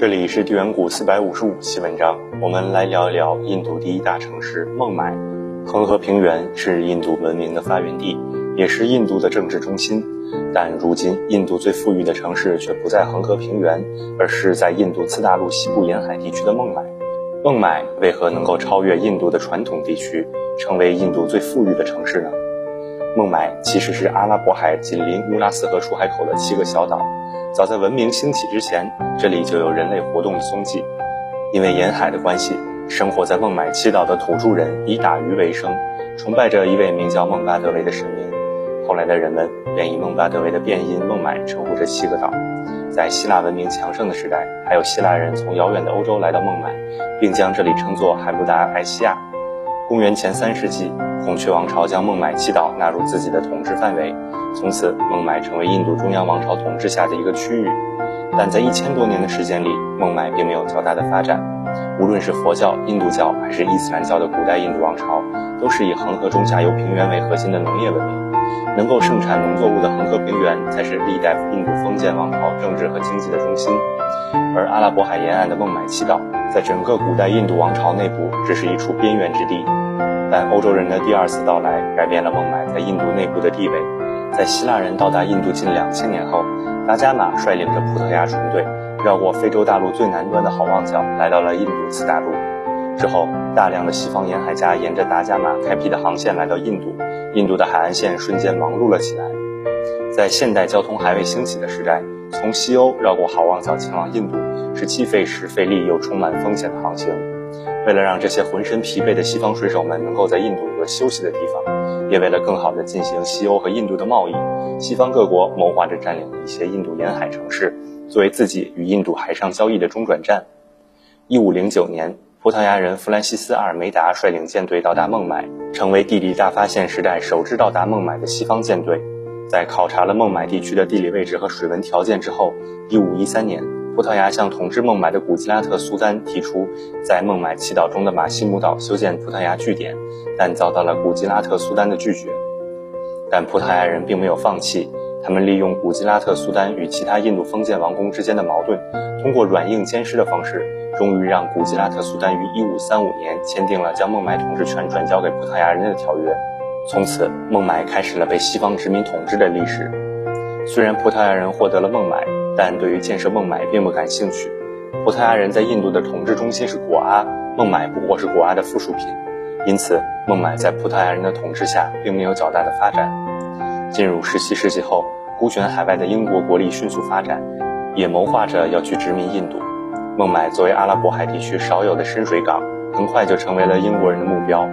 这里是地缘谷四百五十五期文章，我们来聊一聊印度第一大城市孟买。恒河平原是印度文明的发源地，也是印度的政治中心。但如今，印度最富裕的城市却不在恒河平原，而是在印度次大陆西部沿海地区的孟买。孟买为何能够超越印度的传统地区，成为印度最富裕的城市呢？孟买其实是阿拉伯海紧邻乌拉斯河出海口的七个小岛。早在文明兴起之前，这里就有人类活动的踪迹。因为沿海的关系，生活在孟买七岛的土著人以打鱼为生，崇拜着一位名叫孟巴德维的神明。后来的人们便以孟巴德维的变音孟买称呼这七个岛。在希腊文明强盛的时代，还有希腊人从遥远的欧洲来到孟买，并将这里称作海布达埃西亚。公元前三世纪，孔雀王朝将孟买七岛纳入自己的统治范围。从此，孟买成为印度中央王朝统治下的一个区域。但在一千多年的时间里，孟买并没有较大的发展。无论是佛教、印度教还是伊斯兰教的古代印度王朝，都是以恒河中下游平原为核心的农业文明。能够盛产农作物的恒河平原，才是历代印度封建王朝政治和经济的中心。而阿拉伯海沿岸的孟买七岛，在整个古代印度王朝内部，只是一处边缘之地。但欧洲人的第二次到来，改变了孟买在印度内部的地位。在希腊人到达印度近两千年后，达伽马率领着葡萄牙船队，绕过非洲大陆最南端的好望角，来到了印度次大陆。之后，大量的西方沿海家沿着达伽马开辟的航线来到印度，印度的海岸线瞬间忙碌了起来。在现代交通还未兴起的时代，从西欧绕过好望角前往印度，是既费时费力又充满风险的航行。为了让这些浑身疲惫的西方水手们能够在印度有个休息的地方，也为了更好地进行西欧和印度的贸易，西方各国谋划着占领一些印度沿海城市，作为自己与印度海上交易的中转站。一五零九年，葡萄牙人弗兰西斯·阿尔梅达率领舰队到达孟买，成为地理大发现时代首支到达孟买的西方舰队。在考察了孟买地区的地理位置和水文条件之后，一五一三年。葡萄牙向统治孟买的古吉拉特苏丹提出，在孟买七岛中的马西姆岛修建葡萄牙据点，但遭到了古吉拉特苏丹的拒绝。但葡萄牙人并没有放弃，他们利用古吉拉特苏丹与其他印度封建王公之间的矛盾，通过软硬兼施的方式，终于让古吉拉特苏丹于1535年签订了将孟买统治权转交给葡萄牙人的条约。从此，孟买开始了被西方殖民统治的历史。虽然葡萄牙人获得了孟买，但对于建设孟买并不感兴趣。葡萄牙人在印度的统治中心是果阿，孟买不过是果阿的附属品，因此孟买在葡萄牙人的统治下并没有较大的发展。进入17世纪后，孤悬海外的英国国力迅速发展，也谋划着要去殖民印度。孟买作为阿拉伯海地区少有的深水港，很快就成为了英国人的目标。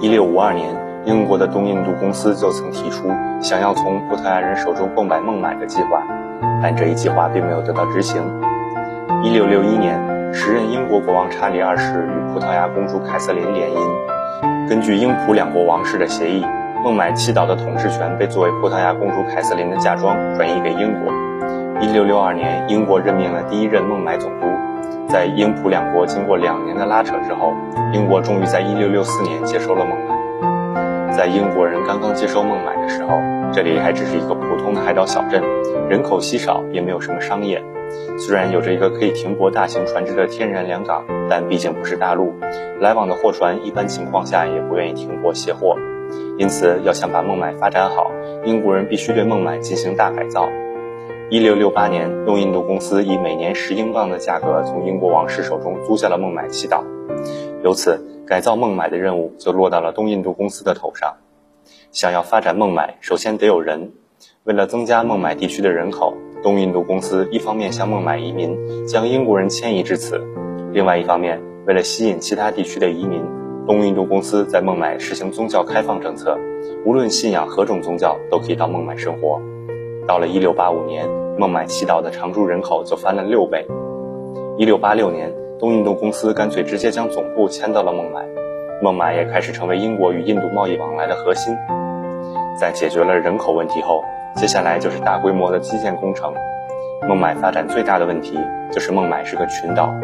1652年。英国的东印度公司就曾提出想要从葡萄牙人手中购买孟买的计划，但这一计划并没有得到执行。一六六一年，时任英国国王查理二世与葡萄牙公主凯瑟琳联姻，根据英葡两国王室的协议，孟买七岛的统治权被作为葡萄牙公主凯瑟琳的嫁妆转移给英国。一六六二年，英国任命了第一任孟买总督。在英葡两国经过两年的拉扯之后，英国终于在一六六四年接收了孟买。在英国人刚刚接收孟买的时候，这里还只是一个普通的海岛小镇，人口稀少，也没有什么商业。虽然有着一个可以停泊大型船只的天然良港，但毕竟不是大陆，来往的货船一般情况下也不愿意停泊卸货。因此，要想把孟买发展好，英国人必须对孟买进行大改造。一六六八年，东印度公司以每年十英镑的价格从英国王室手中租下了孟买七岛，由此。改造孟买的任务就落到了东印度公司的头上。想要发展孟买，首先得有人。为了增加孟买地区的人口，东印度公司一方面向孟买移民，将英国人迁移至此；另外一方面，为了吸引其他地区的移民，东印度公司在孟买实行宗教开放政策，无论信仰何种宗教都可以到孟买生活。到了1685年，孟买七岛的常住人口就翻了六倍。1686年。东印度公司干脆直接将总部迁到了孟买，孟买也开始成为英国与印度贸易往来的核心。在解决了人口问题后，接下来就是大规模的基建工程。孟买发展最大的问题就是孟买是个群岛，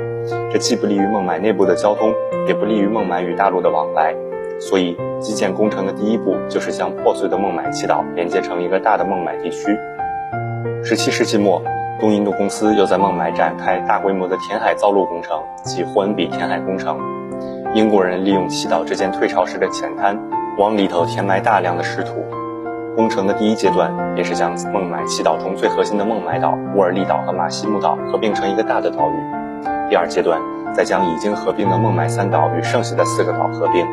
这既不利于孟买内部的交通，也不利于孟买与大陆的往来。所以，基建工程的第一步就是将破碎的孟买祈岛连接成一个大的孟买地区。十七世纪末。东印度公司又在孟买展开大规模的填海造陆工程及霍恩比填海工程。英国人利用祈祷这间退潮时的浅滩，往里头填埋大量的石土。工程的第一阶段便是将孟买七岛中最核心的孟买岛、乌尔利岛和马西木岛合并成一个大的岛屿。第二阶段再将已经合并的孟买三岛与剩下的四个岛合并。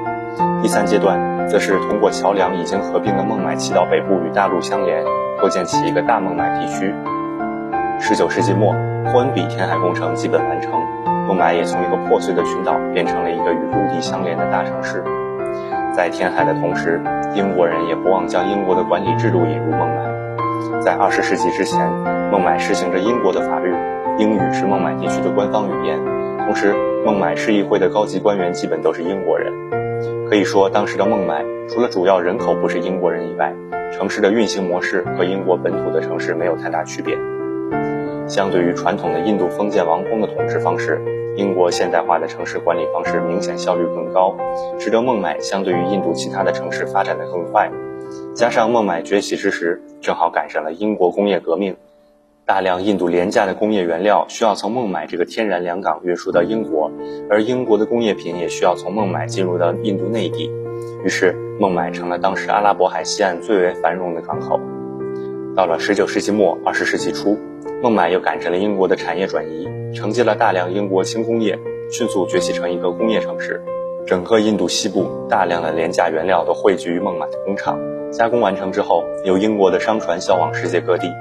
第三阶段则是通过桥梁已经合并的孟买七岛北部与大陆相连，构建起一个大孟买地区。十九世纪末，霍恩比填海工程基本完成，孟买也从一个破碎的群岛变成了一个与陆地相连的大城市。在填海的同时，英国人也不忘将英国的管理制度引入孟买。在二十世纪之前，孟买实行着英国的法律，英语是孟买地区的官方语言。同时，孟买市议会的高级官员基本都是英国人。可以说，当时的孟买除了主要人口不是英国人以外，城市的运行模式和英国本土的城市没有太大区别。相对于传统的印度封建王公的统治方式，英国现代化的城市管理方式明显效率更高，使得孟买相对于印度其他的城市发展的更快。加上孟买崛起之时，正好赶上了英国工业革命，大量印度廉价的工业原料需要从孟买这个天然良港运输到英国，而英国的工业品也需要从孟买进入到印度内地，于是孟买成了当时阿拉伯海西岸最为繁荣的港口。到了19世纪末、20世纪初。孟买又赶上了英国的产业转移，承接了大量英国轻工业，迅速崛起成一个工业城市。整个印度西部大量的廉价原料都汇聚于孟买的工厂，加工完成之后，由英国的商船销往世界各地。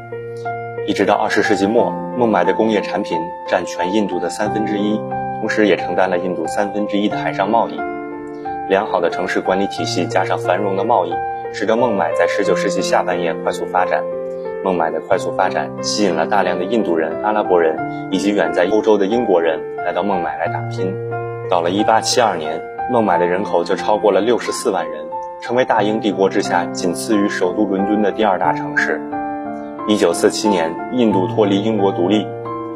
一直到二十世纪末，孟买的工业产品占全印度的三分之一，同时也承担了印度三分之一的海上贸易。良好的城市管理体系加上繁荣的贸易，使得孟买在十九世纪下半叶快速发展。孟买的快速发展吸引了大量的印度人、阿拉伯人以及远在欧洲的英国人来到孟买来打拼。到了1872年，孟买的人口就超过了64万人，成为大英帝国之下仅次于首都伦敦的第二大城市。1947年，印度脱离英国独立，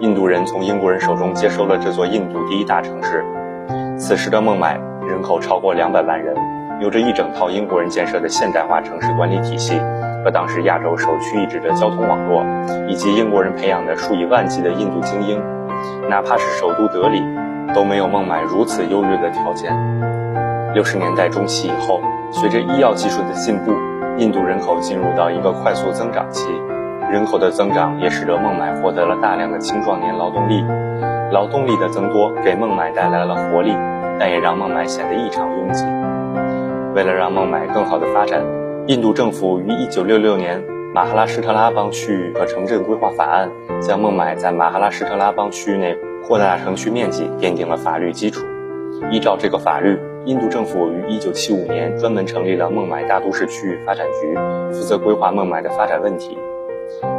印度人从英国人手中接收了这座印度第一大城市。此时的孟买人口超过200万人，有着一整套英国人建设的现代化城市管理体系。和当时亚洲首屈一指的交通网络，以及英国人培养的数以万计的印度精英，哪怕是首都德里，都没有孟买如此优越的条件。六十年代中期以后，随着医药技术的进步，印度人口进入到一个快速增长期，人口的增长也使得孟买获得了大量的青壮年劳动力。劳动力的增多给孟买带来了活力，但也让孟买显得异常拥挤。为了让孟买更好的发展，印度政府于1966年《马哈拉施特拉邦区域和城镇规划法案》将孟买在马哈拉施特拉邦区域内扩大城区面积奠定了法律基础。依照这个法律，印度政府于1975年专门成立了孟买大都市区域发展局，负责规划孟买的发展问题。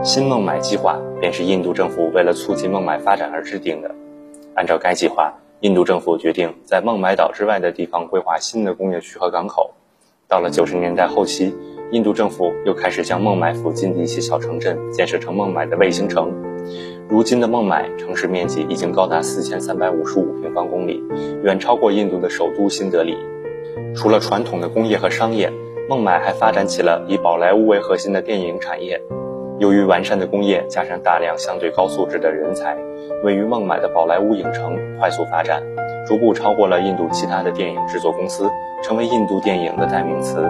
新孟买计划便是印度政府为了促进孟买发展而制定的。按照该计划，印度政府决定在孟买岛之外的地方规划新的工业区和港口。到了九十年代后期，印度政府又开始将孟买附近的一些小城镇建设成孟买的卫星城。如今的孟买城市面积已经高达四千三百五十五平方公里，远超过印度的首都新德里。除了传统的工业和商业，孟买还发展起了以宝莱坞为核心的电影产业。由于完善的工业加上大量相对高素质的人才，位于孟买的宝莱坞影城快速发展。逐步超过了印度其他的电影制作公司，成为印度电影的代名词。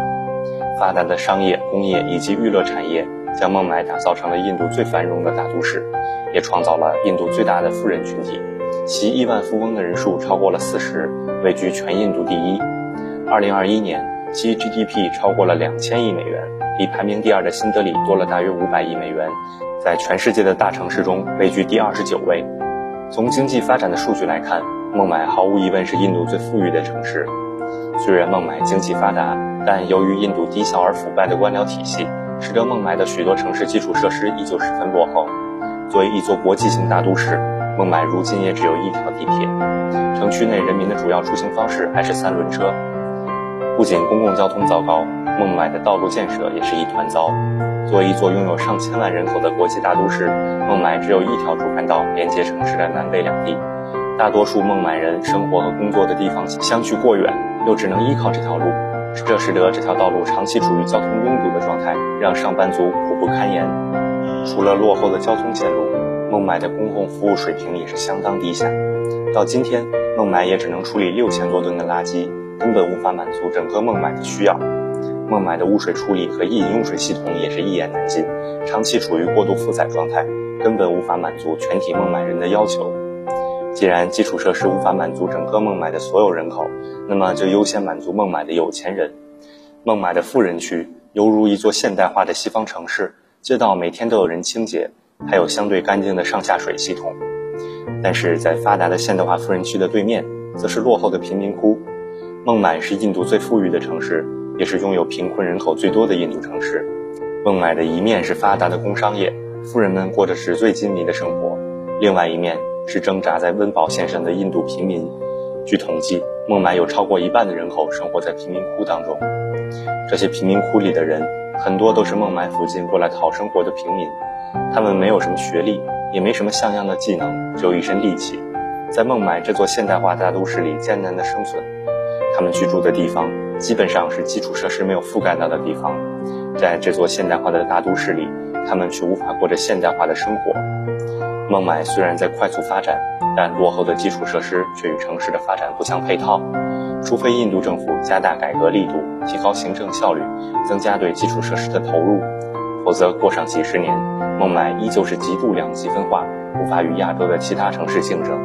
发达的商业、工业以及娱乐产业，将孟买打造成了印度最繁荣的大都市，也创造了印度最大的富人群体，其亿万富翁的人数超过了四十，位居全印度第一。二零二一年，其 GDP 超过了两千亿美元，比排名第二的新德里多了大约五百亿美元，在全世界的大城市中位居第二十九位。从经济发展的数据来看，孟买毫无疑问是印度最富裕的城市。虽然孟买经济发达，但由于印度低效而腐败的官僚体系，使得孟买的许多城市基础设施依旧十分落后。作为一座国际性大都市，孟买如今也只有一条地铁，城区内人民的主要出行方式还是三轮车。不仅公共交通糟糕，孟买的道路建设也是一团糟。作为一座拥有上千万人口的国际大都市，孟买只有一条主干道连接城市的南北两地。大多数孟买人生活和工作的地方相距过远，又只能依靠这条路，这使得这条道路长期处于交通拥堵的状态，让上班族苦不堪言。除了落后的交通线路，孟买的公共服务水平也是相当低下。到今天，孟买也只能处理六千多吨的垃圾，根本无法满足整个孟买的需要。孟买的污水处理和饮用水系统也是一言难尽，长期处于过度负载状态，根本无法满足全体孟买人的要求。既然基础设施无法满足整个孟买的所有人口，那么就优先满足孟买的有钱人。孟买的富人区犹如一座现代化的西方城市，街道每天都有人清洁。还有相对干净的上下水系统，但是在发达的现代化富人区的对面，则是落后的贫民窟。孟买是印度最富裕的城市，也是拥有贫困人口最多的印度城市。孟买的一面是发达的工商业，富人们过着纸醉金迷的生活；另外一面是挣扎在温饱线上的印度平民。据统计，孟买有超过一半的人口生活在贫民窟当中。这些贫民窟里的人，很多都是孟买附近过来讨生活的平民。他们没有什么学历，也没什么像样的技能，只有一身力气，在孟买这座现代化大都市里艰难的生存。他们居住的地方基本上是基础设施没有覆盖到的地方，在这座现代化的大都市里，他们却无法过着现代化的生活。孟买虽然在快速发展，但落后的基础设施却与城市的发展不相配套。除非印度政府加大改革力度，提高行政效率，增加对基础设施的投入。否则，过上几十年，孟买依旧是极度两极分化，无法与亚洲的其他城市竞争。